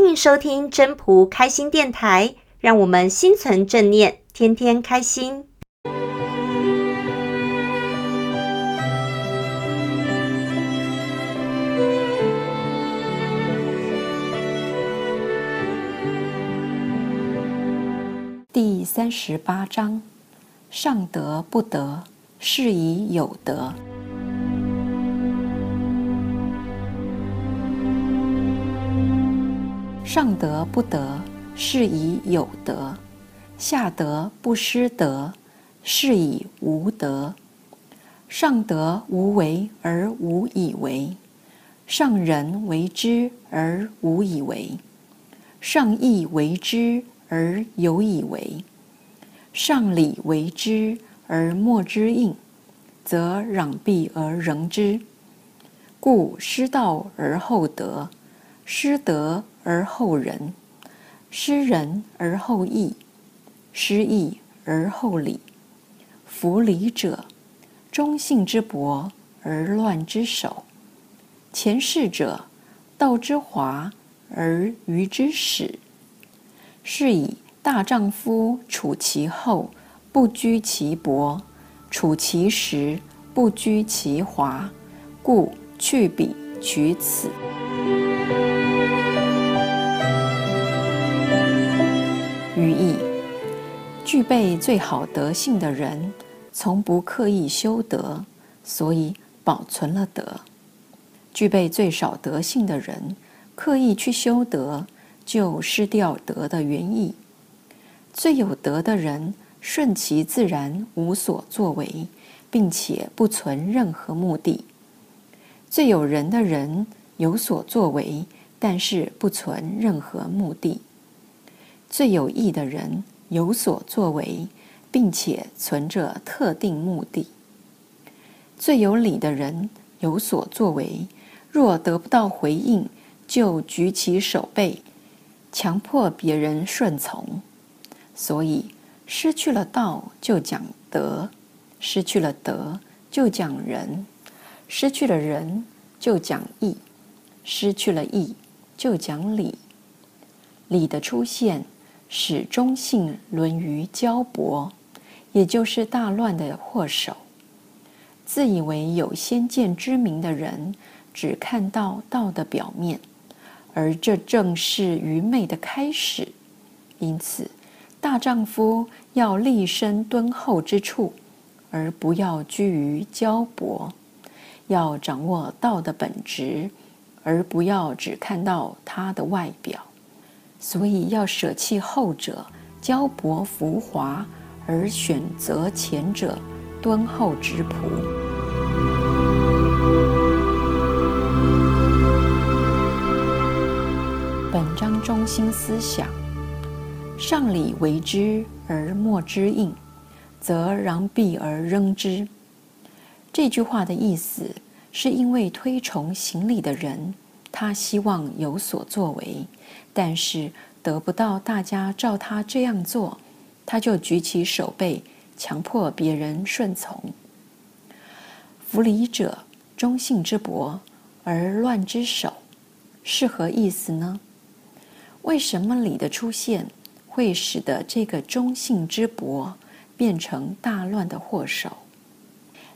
欢迎收听真朴开心电台，让我们心存正念，天天开心。第三十八章：上德不德，是以有德。上德不德，是以有德；下德不失德，是以无德。上德无为而无以为，上仁为之而无以为，上义为之而有以为，上礼为之而莫之应，则攘臂而扔之。故失道而后德，失德。而后仁，失仁而后义，失义而后礼。夫礼者，忠信之薄而乱之首；前事者，道之华而愚之始。是以大丈夫处其厚，不居其薄；处其实，不居其华。故去彼取此。寓意：具备最好德性的人，从不刻意修德，所以保存了德；具备最少德性的人，刻意去修德，就失掉德的原意。最有德的人，顺其自然，无所作为，并且不存任何目的；最有仁的人，有所作为，但是不存任何目的。最有义的人有所作为，并且存着特定目的；最有礼的人有所作为，若得不到回应，就举起手背，强迫别人顺从。所以，失去了道就讲德，失去了德就讲仁，失去了仁就讲义，失去了义就讲礼。礼的出现，使忠信沦于骄薄，也就是大乱的祸首。自以为有先见之明的人，只看到道的表面，而这正是愚昧的开始。因此，大丈夫要立身敦厚之处，而不要居于骄薄；要掌握道的本质，而不要只看到它的外表。所以要舍弃后者骄薄浮华，而选择前者敦厚质朴。本章中心思想：上礼为之而莫之应，则攘臂而扔之。这句话的意思是因为推崇行礼的人，他希望有所作为。但是得不到大家照他这样做，他就举起手背，强迫别人顺从。夫礼者，忠信之薄而乱之首，是何意思呢？为什么礼的出现会使得这个忠信之薄变成大乱的祸首？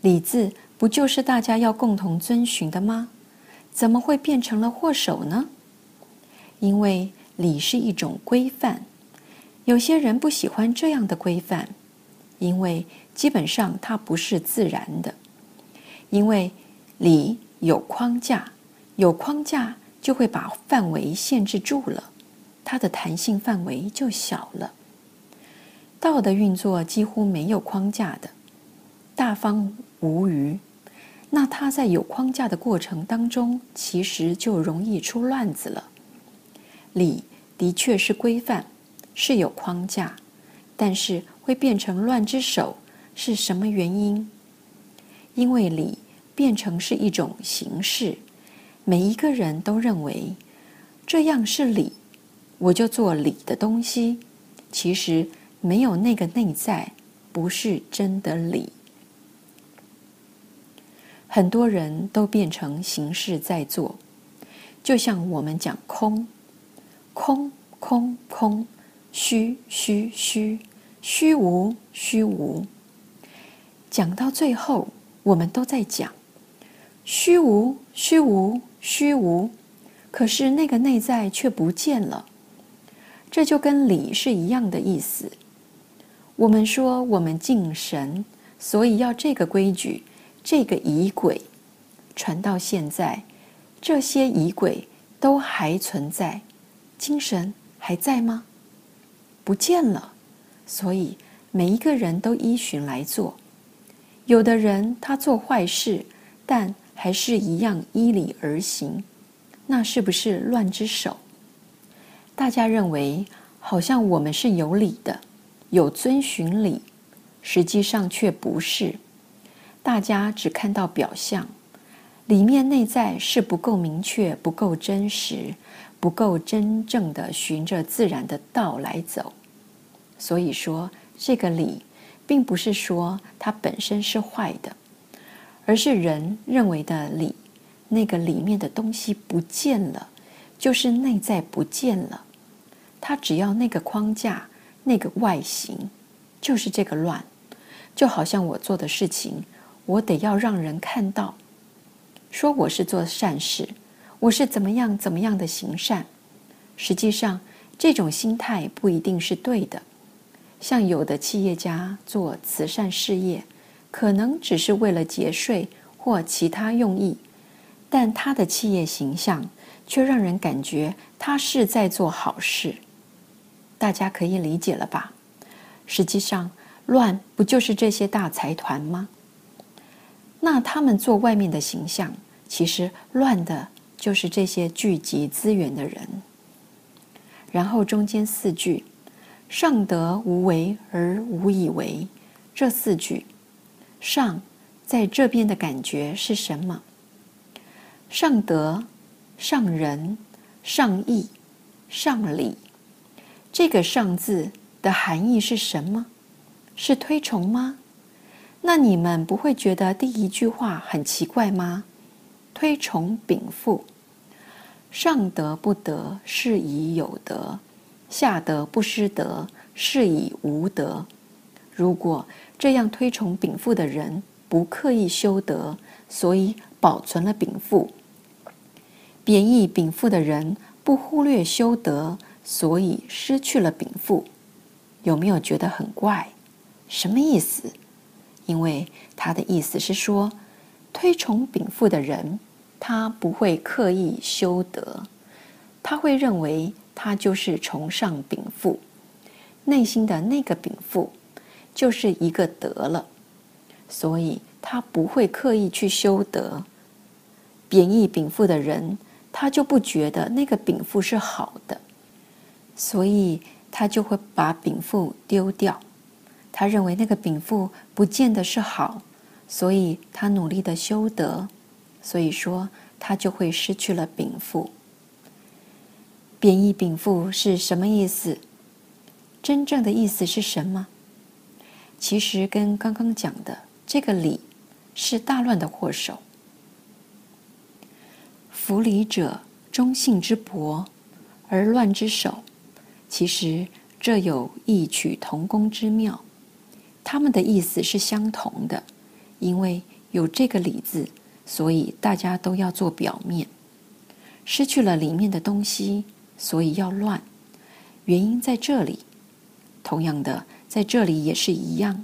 礼字不就是大家要共同遵循的吗？怎么会变成了祸首呢？因为礼是一种规范，有些人不喜欢这样的规范，因为基本上它不是自然的。因为礼有框架，有框架就会把范围限制住了，它的弹性范围就小了。道的运作几乎没有框架的，大方无余，那它在有框架的过程当中，其实就容易出乱子了。礼的确是规范，是有框架，但是会变成乱之首，是什么原因？因为礼变成是一种形式，每一个人都认为这样是礼，我就做礼的东西。其实没有那个内在，不是真的礼。很多人都变成形式在做，就像我们讲空。空空空，虚虚虚，虚无虚无。讲到最后，我们都在讲虚无虚无虚无，可是那个内在却不见了。这就跟理是一样的意思。我们说我们敬神，所以要这个规矩，这个仪轨，传到现在，这些仪轨都还存在，精神还在吗？不见了。所以每一个人都依循来做。有的人他做坏事，但还是一样依理而行，那是不是乱之首？大家认为好像我们是有理的，有遵循理，实际上却不是。大家只看到表象，里面内在是不够明确、不够真实、不够真正的循着自然的道来走。所以说，这个理。并不是说它本身是坏的，而是人认为的理，那个里面的东西不见了，就是内在不见了。它只要那个框架、那个外形，就是这个乱。就好像我做的事情，我得要让人看到，说我是做善事，我是怎么样怎么样的行善。实际上，这种心态不一定是对的。像有的企业家做慈善事业，可能只是为了节税或其他用意，但他的企业形象却让人感觉他是在做好事。大家可以理解了吧？实际上，乱不就是这些大财团吗？那他们做外面的形象，其实乱的就是这些聚集资源的人。然后中间四句。上德无为而无以为，这四句，上在这边的感觉是什么？上德、上仁、上义、上礼，这个“上”字的含义是什么？是推崇吗？那你们不会觉得第一句话很奇怪吗？推崇禀赋，上德不德，是以有德。下德不失德，是以无德。如果这样推崇禀赋的人不刻意修德，所以保存了禀赋；贬义禀赋的人不忽略修德，所以失去了禀赋。有没有觉得很怪？什么意思？因为他的意思是说，推崇禀赋的人，他不会刻意修德，他会认为。他就是崇尚禀赋，内心的那个禀赋就是一个德了，所以他不会刻意去修德。贬义禀赋的人，他就不觉得那个禀赋是好的，所以他就会把禀赋丢掉。他认为那个禀赋不见得是好，所以他努力的修德，所以说他就会失去了禀赋。贬义禀赋是什么意思？真正的意思是什么？其实跟刚刚讲的这个理是大乱的祸首。服理者，忠信之薄，而乱之首。其实这有异曲同工之妙，他们的意思是相同的，因为有这个理字，所以大家都要做表面，失去了里面的东西。所以要乱，原因在这里。同样的，在这里也是一样。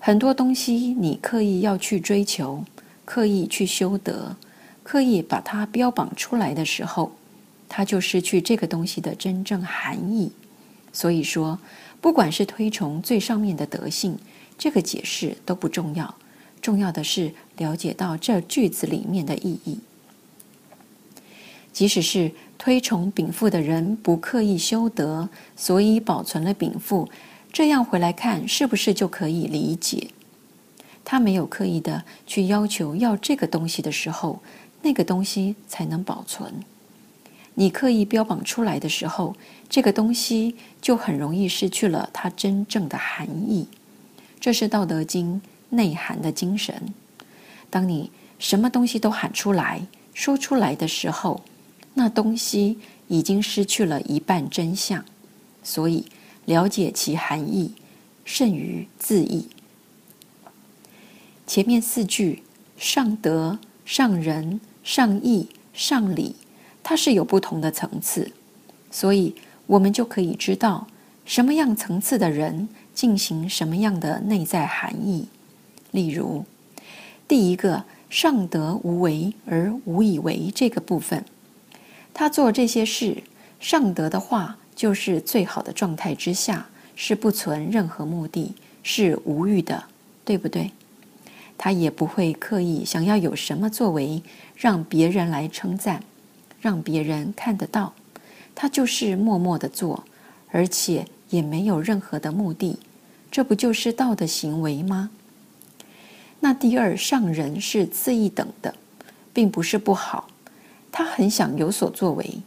很多东西你刻意要去追求，刻意去修德，刻意把它标榜出来的时候，它就失去这个东西的真正含义。所以说，不管是推崇最上面的德性，这个解释都不重要，重要的是了解到这句子里面的意义。即使是推崇禀赋的人不刻意修德，所以保存了禀赋，这样回来看，是不是就可以理解？他没有刻意的去要求要这个东西的时候，那个东西才能保存。你刻意标榜出来的时候，这个东西就很容易失去了它真正的含义。这是《道德经》内涵的精神。当你什么东西都喊出来说出来的时候，那东西已经失去了一半真相，所以了解其含义胜于字义。前面四句上德、上仁、上义、上礼，它是有不同的层次，所以我们就可以知道什么样层次的人进行什么样的内在含义。例如，第一个上德无为而无以为这个部分，他做这些事，上德的话就是最好的状态之下，是不存任何目的，是无欲的，对不对？他也不会刻意想要有什么作为，让别人来称赞，让别人看得到。他就是默默的做，而且也没有任何的目的。这不就是道的行为吗？那第二上人是次一等的，并不是不好。他很想有所作为，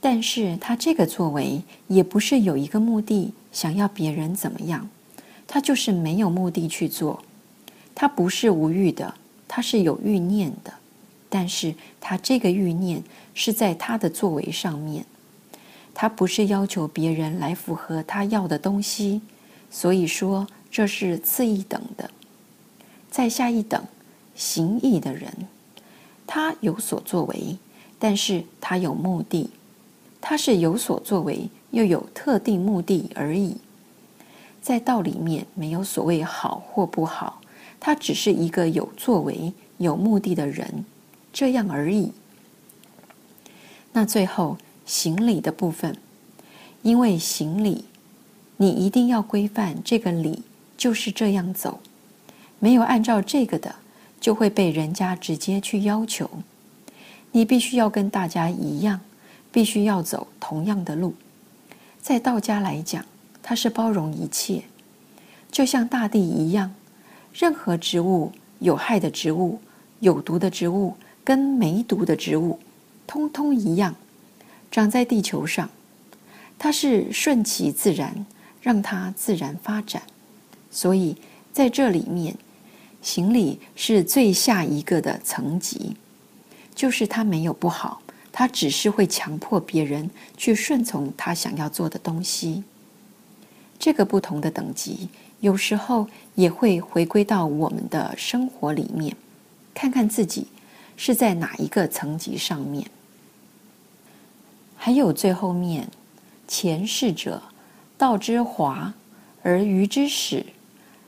但是他这个作为也不是有一个目的，想要别人怎么样，他就是没有目的去做。他不是无欲的，他是有欲念的，但是他这个欲念是在他的作为上面，他不是要求别人来符合他要的东西，所以说这是次一等的。再下一等，行义的人，他有所作为，但是他有目的，他是有所作为又有特定目的而已，在道里面没有所谓好或不好。他只是一个有作为、有目的的人，这样而已。那最后行礼的部分，因为行礼，你一定要规范这个礼就是这样走，没有按照这个的，就会被人家直接去要求。你必须要跟大家一样，必须要走同样的路。在道家来讲，它是包容一切，就像大地一样。任何植物，有害的植物、有毒的植物跟没毒的植物，通通一样，长在地球上，它是顺其自然，让它自然发展。所以在这里面，行礼是最下一个的层级，就是它没有不好，它只是会强迫别人去顺从他想要做的东西。这个不同的等级。有时候也会回归到我们的生活里面，看看自己是在哪一个层级上面。还有最后面，前世者，道之华而愚之始，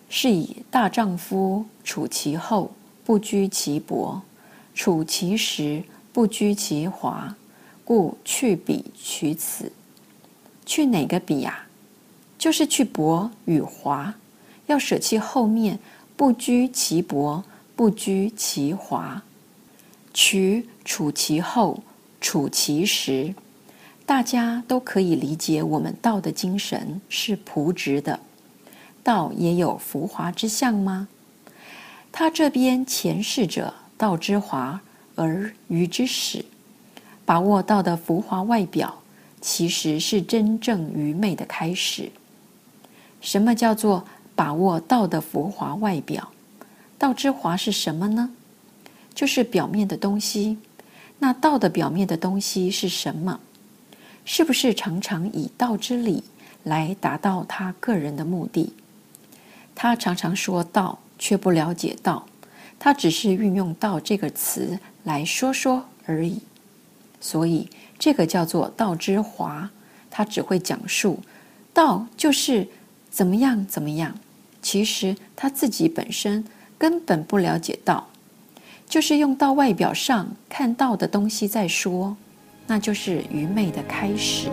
是以大丈夫处其厚，不居其薄；处其实，不居其华。故去彼取此，去哪个彼呀？就是去薄与华。要舍弃后面，不居其薄，不居其华，取处其厚，处其实。大家都可以理解，我们道的精神是朴直的。道也有浮华之相吗？他这边前世者，道之华而愚之始，把握道的浮华外表，其实是真正愚昧的开始。什么叫做？把握道的浮华外表，道之华是什么呢？就是表面的东西。那道的表面的东西是什么？是不是常常以道之理来达到他个人的目的？他常常说道，却不了解道，他只是运用道这个词来说说而已。所以这个叫做道之华，他只会讲述道就是怎么样怎么样。其实他自己本身根本不了解道，就是用到外表上看到的东西再说，那就是愚昧的开始。